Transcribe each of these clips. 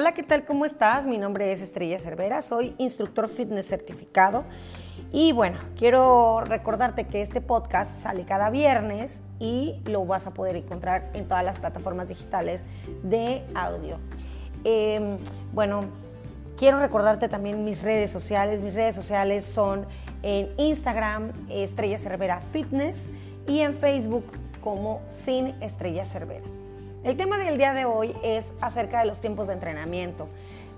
Hola, ¿qué tal? ¿Cómo estás? Mi nombre es Estrella Cervera, soy instructor fitness certificado y bueno, quiero recordarte que este podcast sale cada viernes y lo vas a poder encontrar en todas las plataformas digitales de audio. Em, bueno, quiero recordarte también mis redes sociales. Mis redes sociales son en Instagram, Estrella Cervera Fitness, y en Facebook como Sin Estrella Cervera. El tema del día de hoy es acerca de los tiempos de entrenamiento.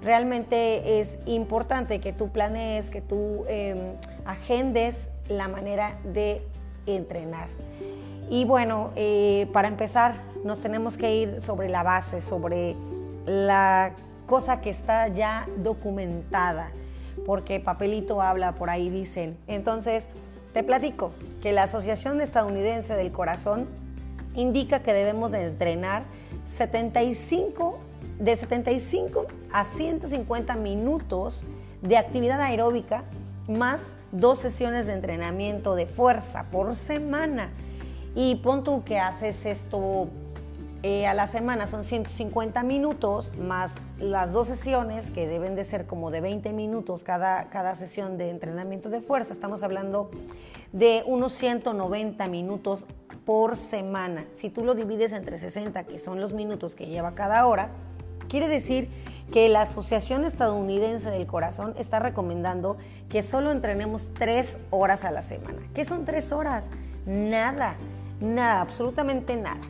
Realmente es importante que tú planees, que tú em, agendes la manera de entrenar. Y bueno, eh, para empezar, nos tenemos que ir sobre la base, sobre la cosa que está ya documentada, porque papelito habla, por ahí dicen. Entonces, te platico que la Asociación Estadounidense del Corazón indica que debemos de entrenar 75, de 75 a 150 minutos de actividad aeróbica más dos sesiones de entrenamiento de fuerza por semana. Y pon tú que haces esto eh, a la semana, son 150 minutos más las dos sesiones que deben de ser como de 20 minutos cada, cada sesión de entrenamiento de fuerza. Estamos hablando de unos 190 minutos por semana. Si tú lo divides entre 60, que son los minutos que lleva cada hora, quiere decir que la Asociación Estadounidense del Corazón está recomendando que solo entrenemos tres horas a la semana. ¿Qué son tres horas? Nada, nada, absolutamente nada.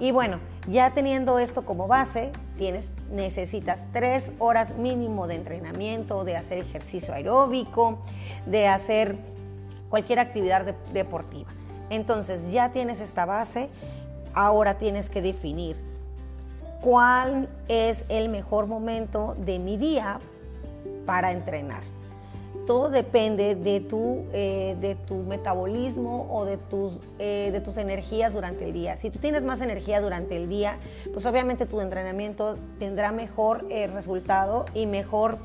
Y bueno, ya teniendo esto como base, tienes, necesitas tres horas mínimo de entrenamiento, de hacer ejercicio aeróbico, de hacer cualquier actividad deportiva. Entonces ya tienes esta base, ahora tienes que definir cuál es el mejor momento de mi día para entrenar. Todo depende de tu, eh, de tu metabolismo o de tus, eh, de tus energías durante el día. Si tú tienes más energía durante el día, pues obviamente tu entrenamiento tendrá mejor eh, resultado y mejor,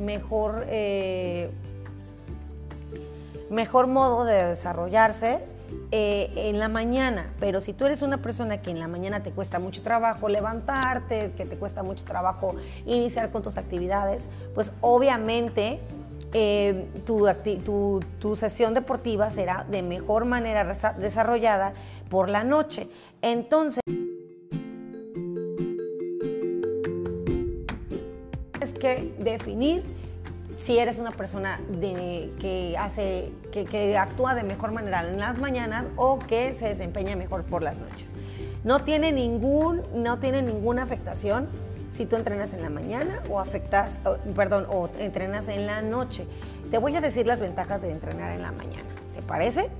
mejor mejor modo de desarrollarse eh, en la mañana, pero si tú eres una persona que en la mañana te cuesta mucho trabajo levantarte, que te cuesta mucho trabajo iniciar con tus actividades, pues obviamente eh, tu, tu, sesión deportiva será de mejor manera desarrollada por la noche. Entonces, es que definir si eres una persona que hace, que, actúa de mejor manera en las mañanas o que se desempeña mejor por las noches. No tiene ningún, no tiene ninguna afectación si tú entrenas en la mañana o afectas, perdón, o entrenas en la noche. Te voy a decir las ventajas de entrenar en la mañana. ¿Te parece?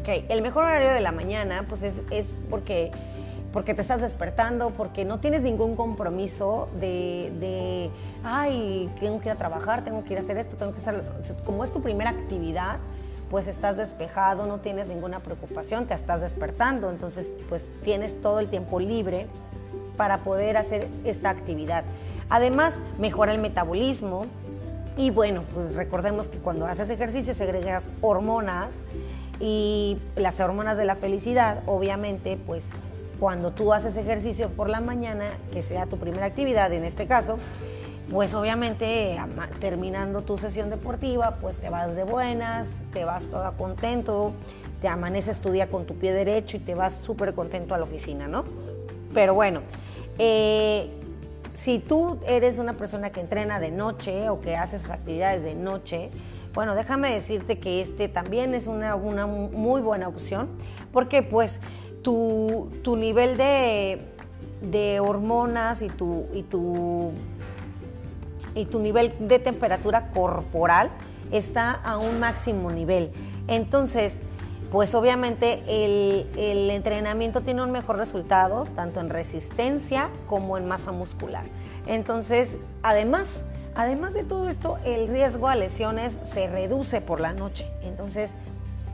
Ok, el mejor horario de la mañana, pues es, es porque porque te estás despertando, porque no tienes ningún compromiso de, ay, tengo que ir a trabajar, tengo que ir a hacer esto, tengo que hacer... Como es tu primera actividad, pues estás despejado, no tienes ninguna preocupación, te estás despertando, entonces pues tienes todo el tiempo libre para poder hacer esta actividad. Además, mejora el metabolismo. Y bueno, pues recordemos que cuando haces ejercicio segregas hormonas y las hormonas de la felicidad, obviamente, pues cuando tú haces ejercicio por la mañana, que sea tu primera actividad en este caso, pues obviamente terminando tu sesión deportiva, pues te vas de buenas, te vas toda contento, te amaneces tu día con tu pie derecho y te vas súper contento a la oficina, ¿no? Pero bueno, eh, si tú eres una persona que entrena de noche o que hace sus actividades de noche, bueno, déjame decirte que este también es una, una muy buena opción, porque pues tu, nivel de, hormonas y tu, y, tu, y tu nivel de temperatura corporal está a un máximo nivel. Entonces, pues obviamente el, el, entrenamiento tiene un mejor resultado, tanto en resistencia como en masa muscular. Entonces, además, además de todo esto, el riesgo a lesiones se reduce por la noche. Entonces,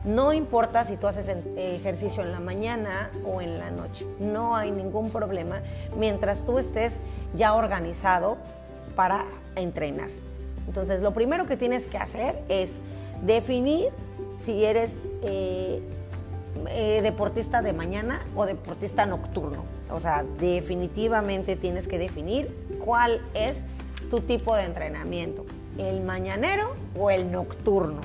no importa si tú haces ejercicio en la mañana o en la noche, no hay ningún problema mientras tú estés ya organizado para entrenar. Entonces, lo primero que tienes que hacer es definir si eres, eh, eh, deportista de mañana o deportista nocturno. O sea, definitivamente tienes que definir cuál es tu tipo de entrenamiento, el mañanero o el nocturno.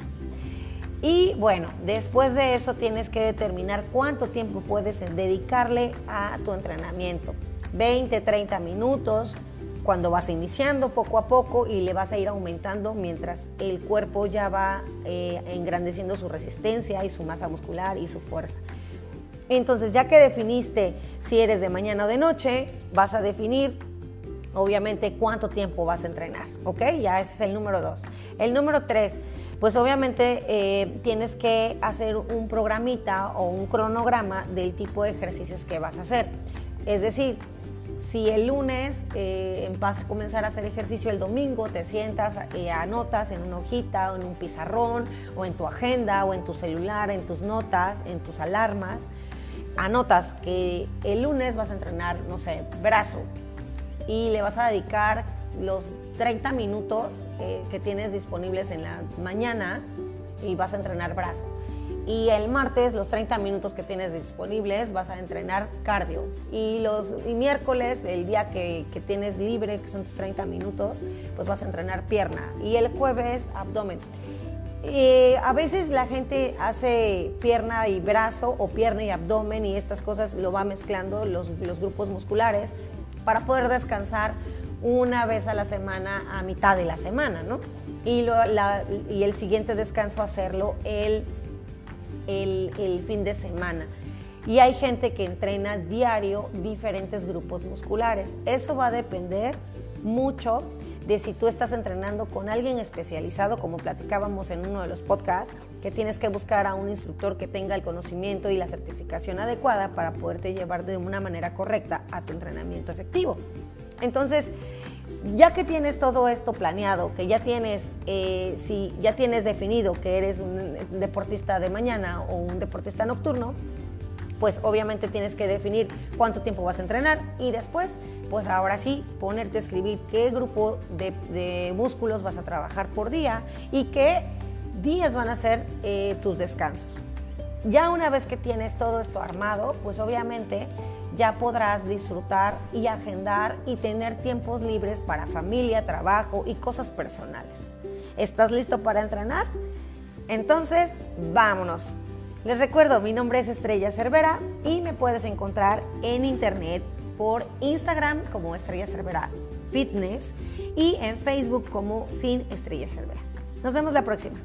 Y bueno, después de eso tienes que determinar cuánto tiempo puedes dedicarle a tu entrenamiento. 20, 30 minutos cuando vas iniciando poco a poco y le vas a ir aumentando mientras el cuerpo ya va eh, engrandeciendo su resistencia y su masa muscular y su fuerza. Entonces, ya que definiste si eres de mañana o de noche, vas a definir obviamente cuánto tiempo vas a entrenar, ¿ok? Ya ese es el número dos. El número tres, pues obviamente eh, tienes que hacer un programita o un cronograma del tipo de ejercicios que vas a hacer. Es decir, si el lunes eh, vas a comenzar a hacer ejercicio el domingo, te sientas, eh, anotas en una hojita o en un pizarrón o en tu agenda o en tu celular, en tus notas, en tus alarmas, anotas que el lunes vas a entrenar, no sé, brazo y le vas a dedicar los 30 minutos eh, que tienes disponibles en la mañana y vas a entrenar brazo. Y el martes, los 30 minutos que tienes disponibles, vas a entrenar cardio. Y los miércoles, el día que, tienes libre, que son tus 30 minutos, pues vas a entrenar pierna. Y el jueves, abdomen. Eh, a veces la gente hace pierna y brazo o pierna y abdomen y estas cosas lo va mezclando los, los grupos musculares para poder descansar una vez a la semana a mitad de la semana, ¿no? Y, el siguiente descanso hacerlo el, el, el fin de semana. Y hay gente que entrena diario diferentes grupos musculares. Eso va a depender mucho de si tú estás entrenando con alguien especializado, como platicábamos en uno de los podcasts, que tienes que buscar a un instructor que tenga el conocimiento y la certificación adecuada para poderte llevar de una manera correcta a tu entrenamiento efectivo. Entonces, ya que tienes todo esto planeado, que ya tienes, eh, si ya tienes definido que eres un deportista de mañana o un deportista nocturno, pues obviamente tienes que definir cuánto tiempo vas a entrenar y después, pues ahora sí, ponerte a escribir qué grupo de, músculos vas a trabajar por día y qué días van a ser eh, tus descansos. Ya una vez que tienes todo esto armado, pues obviamente ya podrás disfrutar y agendar y tener tiempos libres para familia, trabajo y cosas personales. ¿Estás listo para entrenar? Entonces, vámonos. Les recuerdo, mi nombre es Estrella Cervera y me puedes encontrar en internet por Instagram como Estrella Cervera Fitness y en Facebook como Sin Estrella Cervera. Nos vemos la próxima.